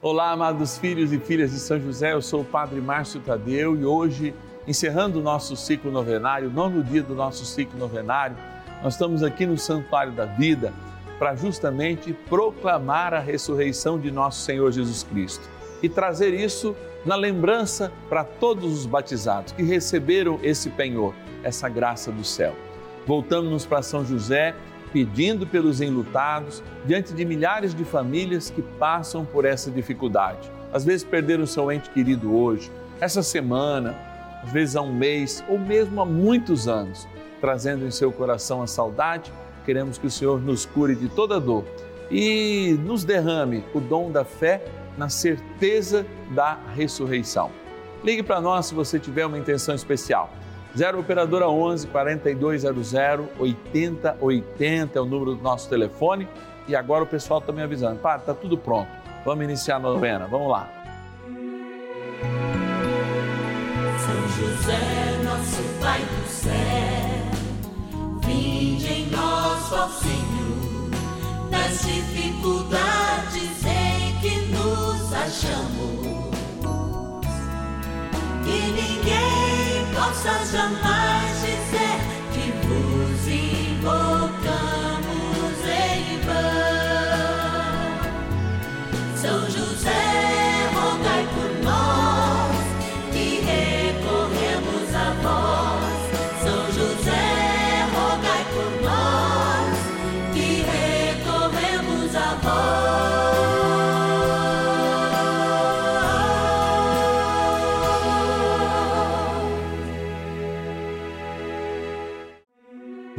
Olá, amados filhos e filhas de São José, eu sou o Padre Márcio Tadeu e hoje, encerrando o nosso ciclo novenário, nono dia do nosso ciclo novenário, nós estamos aqui no Santuário da Vida para justamente proclamar a ressurreição de nosso Senhor Jesus Cristo e trazer isso na lembrança para todos os batizados que receberam esse penhor, essa graça do céu. Voltamos para São José pedindo pelos enlutados, diante de milhares de famílias que passam por essa dificuldade. Às vezes perderam seu ente querido hoje, essa semana, às vezes há um mês ou mesmo há muitos anos, trazendo em seu coração a saudade. Queremos que o Senhor nos cure de toda dor e nos derrame o dom da fé na certeza da ressurreição. Ligue para nós se você tiver uma intenção especial. 0 Operadora 11 4200 8080 é o número do nosso telefone. E agora o pessoal está me avisando. Padre, está tudo pronto. Vamos iniciar a novena. Vamos lá. São José, nosso Pai do céu, vinde em nós, ó Senhor, nas dificuldades em que nos achamos. Que ninguém possa jamais dizer que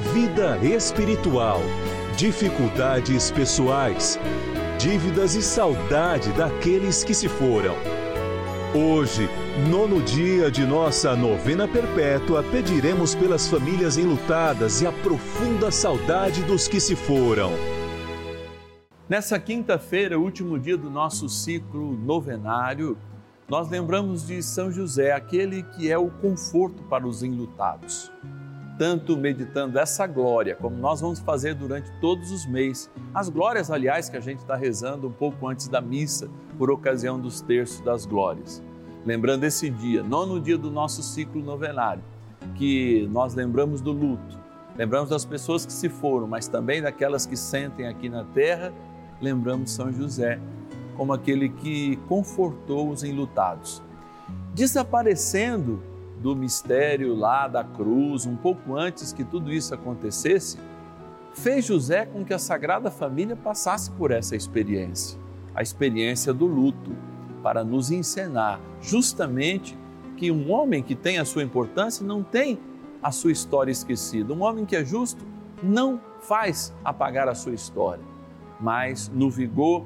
vida espiritual, dificuldades pessoais, dívidas e saudade daqueles que se foram. Hoje, nono dia de nossa novena perpétua, pediremos pelas famílias enlutadas e a profunda saudade dos que se foram. Nessa quinta-feira, último dia do nosso ciclo novenário, nós lembramos de São José, aquele que é o conforto para os enlutados tanto meditando essa glória, como nós vamos fazer durante todos os meses. As glórias, aliás, que a gente está rezando um pouco antes da missa, por ocasião dos terços das glórias. Lembrando esse dia, nono dia do nosso ciclo novenário, que nós lembramos do luto, lembramos das pessoas que se foram, mas também daquelas que sentem aqui na terra, lembramos São José como aquele que confortou os enlutados. Desaparecendo do mistério lá da cruz, um pouco antes que tudo isso acontecesse, fez José com que a Sagrada Família passasse por essa experiência, a experiência do luto, para nos ensinar justamente que um homem que tem a sua importância não tem a sua história esquecida. Um homem que é justo não faz apagar a sua história, mas no vigor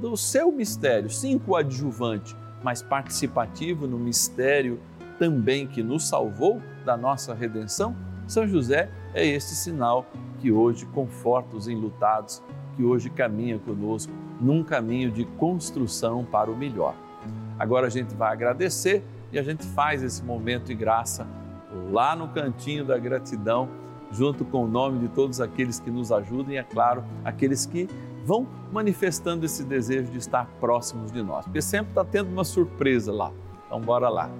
do seu mistério, sim coadjuvante, mas participativo no mistério também que nos salvou da nossa redenção, São José é este sinal que hoje conforta os enlutados, que hoje caminha conosco num caminho de construção para o melhor. Agora a gente vai agradecer e a gente faz esse momento de graça lá no cantinho da gratidão, junto com o nome de todos aqueles que nos ajudam e, é claro, aqueles que vão manifestando esse desejo de estar próximos de nós, porque sempre está tendo uma surpresa lá. Então, bora lá.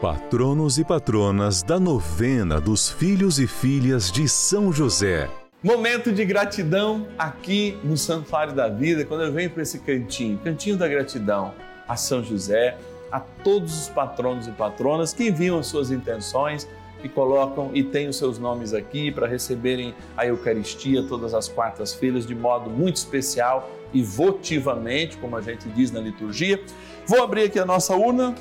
Patronos e patronas da novena dos filhos e filhas de São José. Momento de gratidão aqui no Santuário da Vida, quando eu venho para esse cantinho, cantinho da gratidão a São José, a todos os patronos e patronas que enviam as suas intenções e colocam e têm os seus nomes aqui para receberem a Eucaristia todas as quartas-feiras de modo muito especial e votivamente, como a gente diz na liturgia. Vou abrir aqui a nossa urna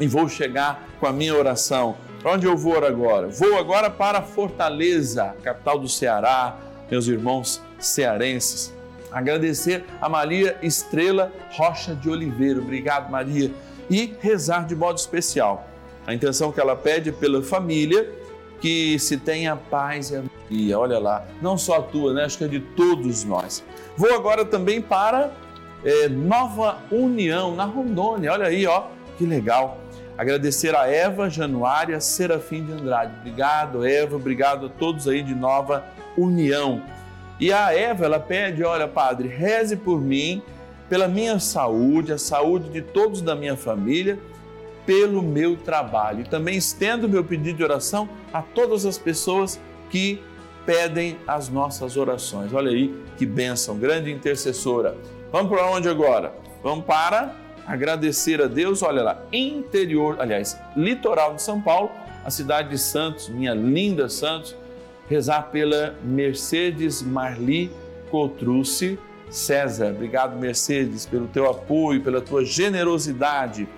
e vou chegar com a minha oração. Onde eu vou agora? Vou agora para Fortaleza, capital do Ceará, meus irmãos cearenses. Agradecer a Maria Estrela Rocha de Oliveira. Obrigado, Maria. E rezar de modo especial. A intenção que ela pede pela família, que se tenha paz e harmonia. Olha lá, não só a tua, né? Acho que é de todos nós. Vou agora também para é, Nova União, na Rondônia. Olha aí, ó, que legal. Agradecer a Eva Januária Serafim de Andrade. Obrigado, Eva. Obrigado a todos aí de Nova União. E a Eva, ela pede: olha, Padre, reze por mim, pela minha saúde, a saúde de todos da minha família, pelo meu trabalho. E também estendo meu pedido de oração a todas as pessoas que pedem as nossas orações. Olha aí que bênção, grande intercessora. Vamos para onde agora? Vamos para agradecer a Deus, olha lá, interior, aliás, litoral de São Paulo, a cidade de Santos, minha linda Santos, rezar pela Mercedes Marli Cotrucci César. Obrigado, Mercedes, pelo teu apoio, pela tua generosidade.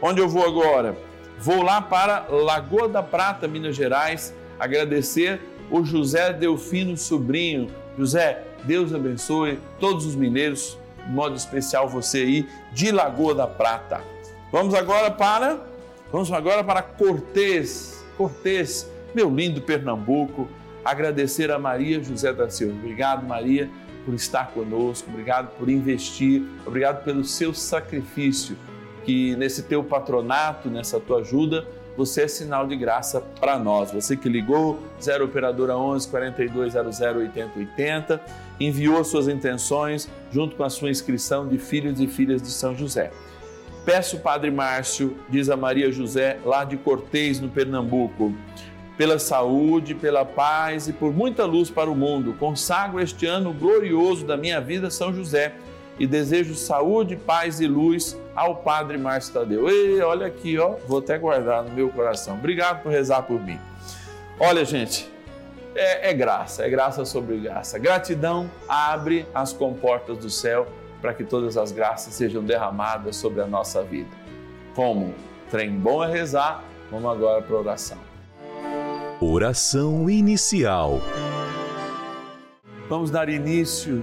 Onde eu vou agora? Vou lá para Lagoa da Prata, Minas Gerais, agradecer o José Delfino Sobrinho. José, Deus abençoe todos os mineiros, modo especial você aí de Lagoa da Prata. Vamos agora para vamos agora para Cortês, Cortês, meu lindo Pernambuco, agradecer a Maria José da Silva. Obrigado, Maria, por estar conosco, obrigado por investir, obrigado pelo seu sacrifício, que nesse teu patronato, nessa tua ajuda, você é sinal de graça para nós. Você que ligou, 0 Operadora 11 4200 8080, enviou suas intenções junto com a sua inscrição de filhos e filhas de São José. Peço, Padre Márcio, diz a Maria José, lá de Cortês, no Pernambuco, pela saúde, pela paz e por muita luz para o mundo. Consagro este ano glorioso da minha vida, São José e desejo saúde, paz e luz ao Padre Márcio Tadeu. E olha aqui, ó, vou até guardar no meu coração. Obrigado por rezar por mim. Olha, gente, é, é graça, é graça sobre graça. Gratidão abre as comportas do céu para que todas as graças sejam derramadas sobre a nossa vida. Como trem bom é rezar, vamos agora para a oração. Oração inicial. Vamos dar início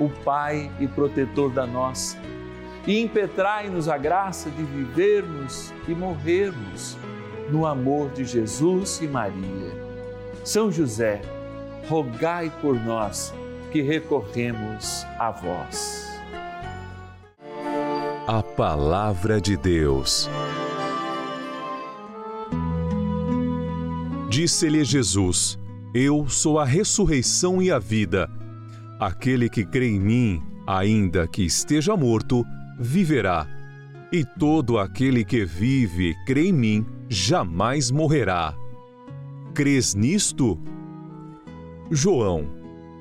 o Pai e protetor da nossa, e impetrai-nos a graça de vivermos e morrermos no amor de Jesus e Maria. São José, rogai por nós que recorremos a vós. A Palavra de Deus. Disse-lhe Jesus: Eu sou a ressurreição e a vida. Aquele que crê em mim, ainda que esteja morto, viverá. E todo aquele que vive e crê em mim jamais morrerá. Crês nisto? João,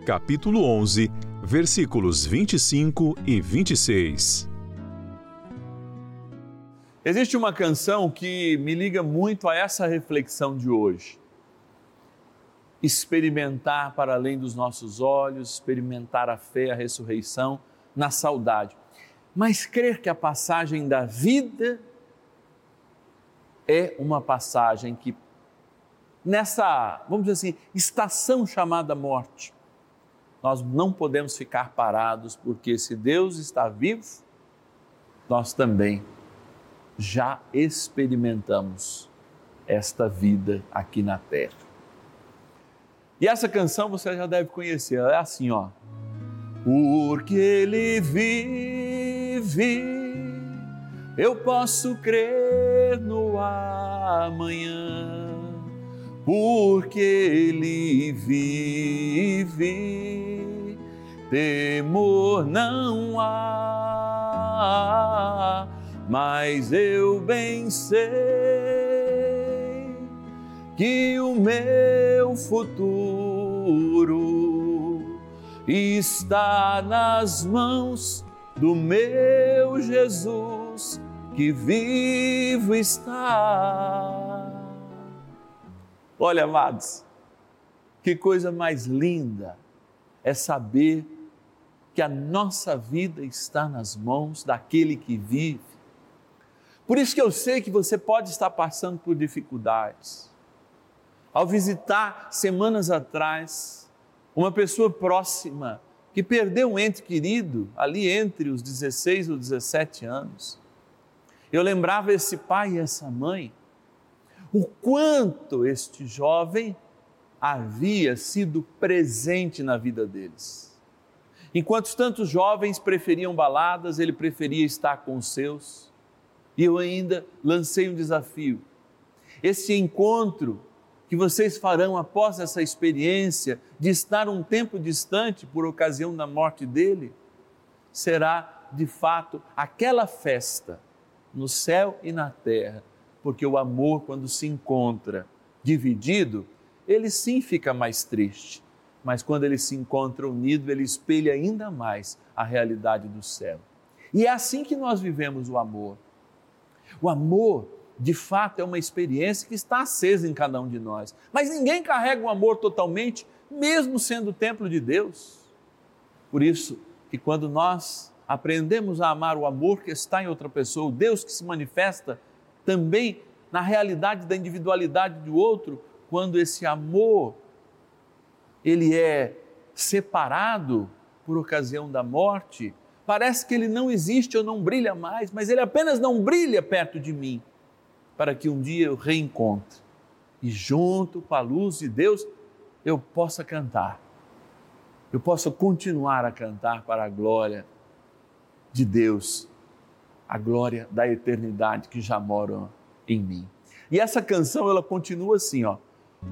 capítulo 11, versículos 25 e 26. Existe uma canção que me liga muito a essa reflexão de hoje. Experimentar para além dos nossos olhos, experimentar a fé, a ressurreição, na saudade. Mas crer que a passagem da vida é uma passagem que, nessa, vamos dizer assim, estação chamada morte, nós não podemos ficar parados, porque se Deus está vivo, nós também já experimentamos esta vida aqui na terra. E essa canção você já deve conhecer, ela é assim, ó. Porque ele vive, eu posso crer no amanhã. Porque ele vive, temor não há mas eu bem sei que o meu futuro está nas mãos do meu Jesus que vivo está. Olha, amados, que coisa mais linda é saber que a nossa vida está nas mãos daquele que vive por isso que eu sei que você pode estar passando por dificuldades. Ao visitar semanas atrás uma pessoa próxima que perdeu um ente querido ali entre os 16 e os 17 anos, eu lembrava esse pai e essa mãe, o quanto este jovem havia sido presente na vida deles. Enquanto tantos jovens preferiam baladas, ele preferia estar com os seus e eu ainda lancei um desafio. Esse encontro que vocês farão após essa experiência de estar um tempo distante por ocasião da morte dele, será de fato aquela festa no céu e na terra, porque o amor, quando se encontra dividido, ele sim fica mais triste, mas quando ele se encontra unido, ele espelha ainda mais a realidade do céu. E é assim que nós vivemos o amor. O amor, de fato, é uma experiência que está acesa em cada um de nós. Mas ninguém carrega o amor totalmente, mesmo sendo o templo de Deus. Por isso que quando nós aprendemos a amar o amor que está em outra pessoa, o Deus que se manifesta também na realidade da individualidade do outro, quando esse amor ele é separado por ocasião da morte, parece que ele não existe ou não brilha mais, mas ele apenas não brilha perto de mim, para que um dia eu reencontre e junto com a luz de Deus eu possa cantar, eu possa continuar a cantar para a glória de Deus, a glória da eternidade que já mora em mim. E essa canção ela continua assim, ó.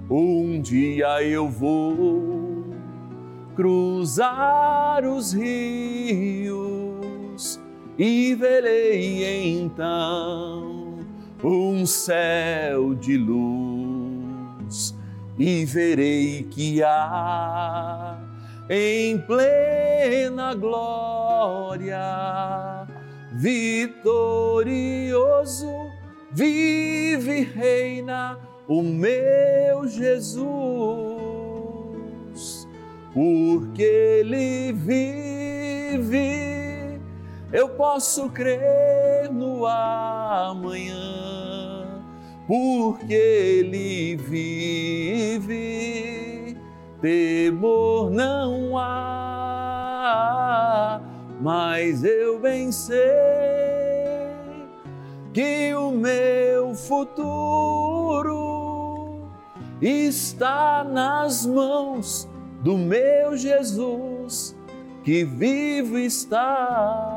Um dia eu vou cruzar os rios e verei então um céu de luz e verei que há em plena glória vitorioso vive e reina o meu Jesus porque Ele vive, eu posso crer no amanhã, porque Ele vive, temor não há, mas eu bem sei que o meu futuro está nas mãos do meu Jesus que vivo está.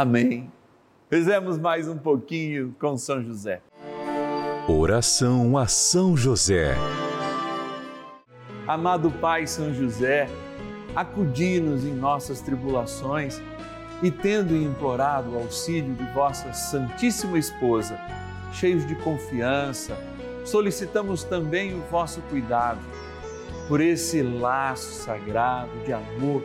Amém. Fizemos mais um pouquinho com São José. Oração a São José. Amado Pai São José, acudi-nos em nossas tribulações e tendo implorado o auxílio de vossa Santíssima Esposa, cheios de confiança, solicitamos também o vosso cuidado por esse laço sagrado de amor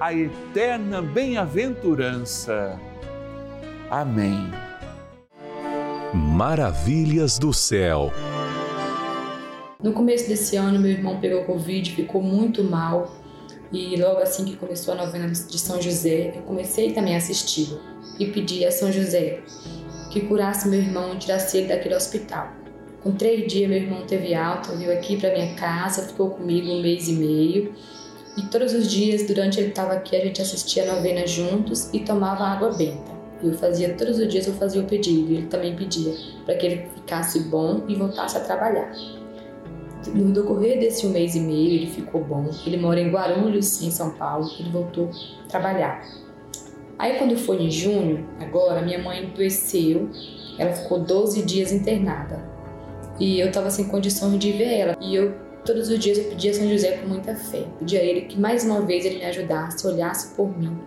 a eterna bem-aventurança. Amém. Maravilhas do céu. No começo desse ano, meu irmão pegou Covid, ficou muito mal. E logo assim que começou a novena de São José, eu comecei também a assisti-lo e pedi a São José que curasse meu irmão e tirasse ele daquele hospital. Com três dias, meu irmão teve alta, veio aqui para minha casa, ficou comigo um mês e meio. E todos os dias, durante ele estava aqui, a gente assistia a novena juntos e tomava água benta. Eu fazia todos os dias, eu fazia o pedido, e ele também pedia para que ele ficasse bom e voltasse a trabalhar. No decorrer desse um mês e meio, ele ficou bom. Ele mora em Guarulhos, em São Paulo. Ele voltou a trabalhar. Aí, quando foi em junho, agora, minha mãe adoeceu. Ela ficou 12 dias internada e eu estava sem condições de ver ela. E eu todos os dias eu pedia a São José com muita fé. Pedia a ele que mais uma vez ele me ajudasse, olhasse por mim,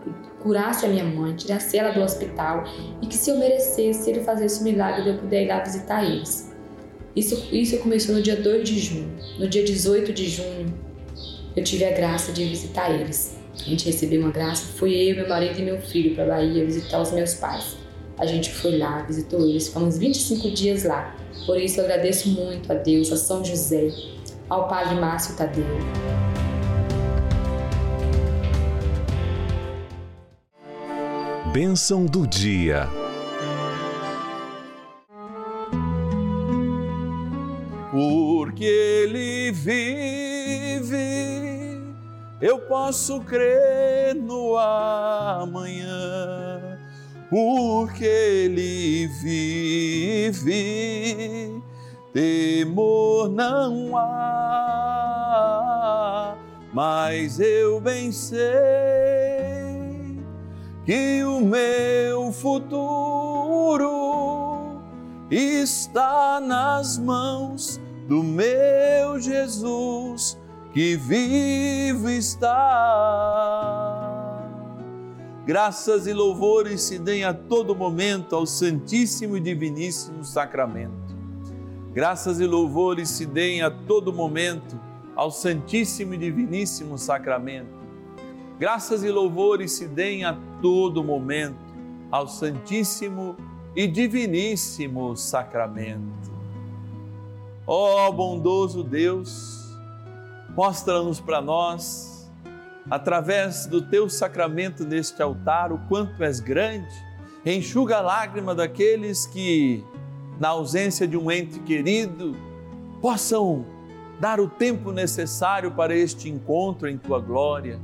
curasse a minha mãe, tirasse ela do hospital e que se eu merecesse, ele fazesse o milagre de eu poder ir lá visitar eles. Isso, isso começou no dia 2 de junho. No dia 18 de junho, eu tive a graça de visitar eles. A gente recebeu uma graça, fui eu, meu marido e meu filho para Bahia visitar os meus pais. A gente foi lá, visitou eles, ficamos 25 dias lá. Por isso eu agradeço muito a Deus, a São José, ao Padre Márcio Tadeu. Bênção do dia. Porque Ele vive, eu posso crer no amanhã. Porque Ele vive, temor não há, mas eu bem sei que o meu futuro está nas mãos do meu Jesus que vivo está. Graças e louvores se deem a todo momento ao Santíssimo e Diviníssimo Sacramento. Graças e louvores se deem a todo momento ao Santíssimo e Diviníssimo Sacramento Graças e louvores se deem a todo momento ao Santíssimo e Diviníssimo Sacramento. Ó oh, bondoso Deus, mostra-nos para nós, através do teu sacramento neste altar, o quanto és grande, enxuga a lágrima daqueles que, na ausência de um ente querido, possam dar o tempo necessário para este encontro em tua glória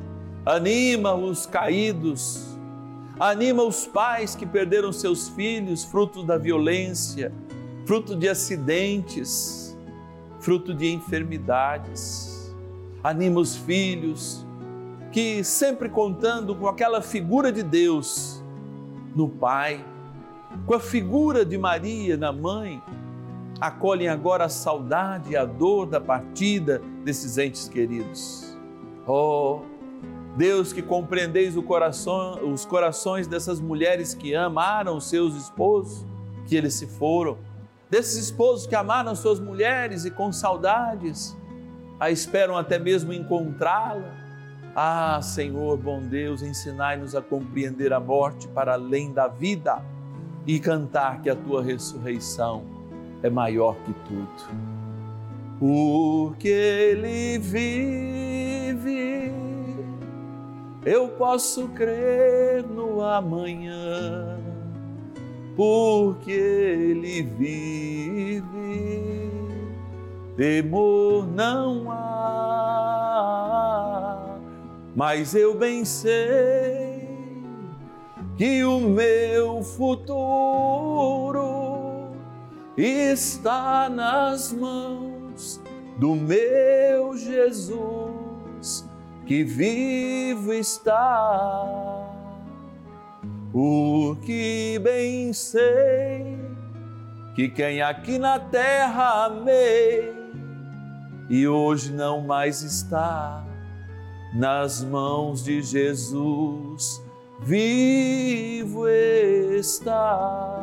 anima os caídos, anima os pais que perderam seus filhos fruto da violência, fruto de acidentes, fruto de enfermidades. Anima os filhos que sempre contando com aquela figura de Deus no pai, com a figura de Maria na mãe, acolhem agora a saudade e a dor da partida desses entes queridos. Oh, Deus que compreendeis coração, os corações dessas mulheres que amaram seus esposos, que eles se foram, desses esposos que amaram suas mulheres e com saudades a esperam até mesmo encontrá-la. Ah, Senhor, bom Deus, ensinai-nos a compreender a morte para além da vida e cantar que a tua ressurreição é maior que tudo. Porque Ele vive, eu posso crer no amanhã. Porque Ele vive, temor não há, mas eu bem sei que o meu futuro está nas mãos do meu Jesus que vivo está. O que bem sei que quem aqui na terra amei e hoje não mais está nas mãos de Jesus vivo está.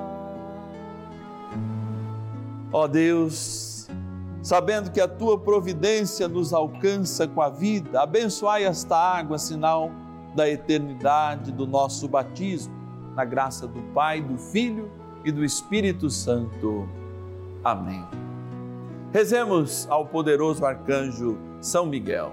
Ó Deus, sabendo que a tua providência nos alcança com a vida, abençoai esta água, sinal da eternidade do nosso batismo, na graça do Pai, do Filho e do Espírito Santo. Amém. Rezemos ao poderoso arcanjo São Miguel.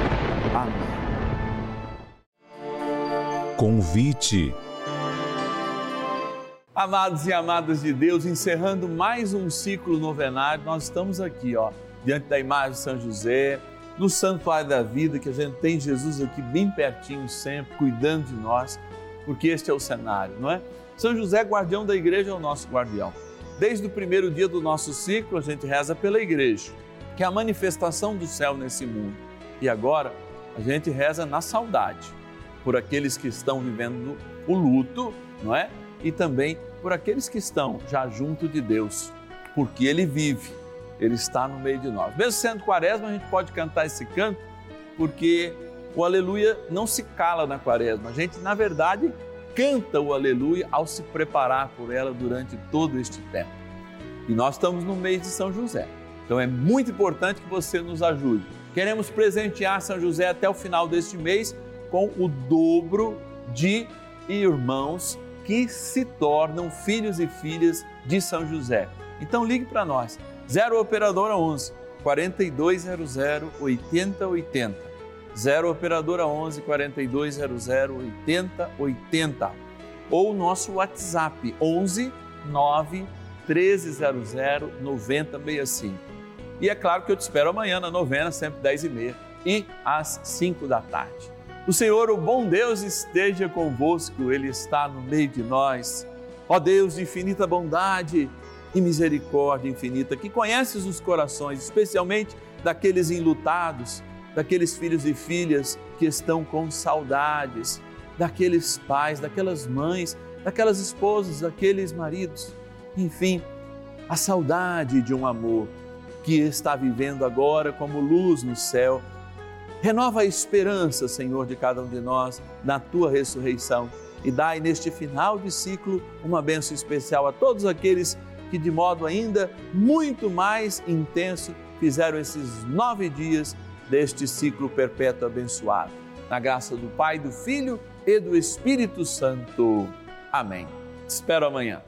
Amém. Convite. Amados e amadas de Deus, encerrando mais um ciclo novenário, nós estamos aqui, ó, diante da imagem de São José, no Santuário da Vida, que a gente tem Jesus aqui bem pertinho sempre, cuidando de nós, porque este é o cenário, não é? São José, guardião da igreja, é o nosso guardião. Desde o primeiro dia do nosso ciclo, a gente reza pela igreja, que é a manifestação do céu nesse mundo. E agora, a gente reza na saudade, por aqueles que estão vivendo o luto, não é? E também por aqueles que estão já junto de Deus, porque Ele vive, Ele está no meio de nós. Mesmo sendo quaresma, a gente pode cantar esse canto, porque o aleluia não se cala na quaresma. A gente, na verdade, canta o aleluia ao se preparar por ela durante todo este tempo. E nós estamos no mês de São José. Então é muito importante que você nos ajude. Queremos presentear São José até o final deste mês com o dobro de irmãos que se tornam filhos e filhas de São José. Então ligue para nós, 0 operadora 11 4200 8080. 0 operadora 11 4200 8080 ou nosso WhatsApp 11 9 1300 9065. E é claro que eu te espero amanhã na novena, sempre 10 e meia e às 5 da tarde. O Senhor, o bom Deus, esteja convosco, Ele está no meio de nós. Ó Deus de infinita bondade e misericórdia infinita, que conheces os corações, especialmente daqueles enlutados, daqueles filhos e filhas que estão com saudades, daqueles pais, daquelas mães, daquelas esposas, daqueles maridos, enfim, a saudade de um amor que está vivendo agora como luz no céu. Renova a esperança, Senhor, de cada um de nós na tua ressurreição e dai neste final de ciclo uma bênção especial a todos aqueles que, de modo ainda muito mais intenso, fizeram esses nove dias deste ciclo perpétuo abençoado. Na graça do Pai, do Filho e do Espírito Santo. Amém. Te espero amanhã.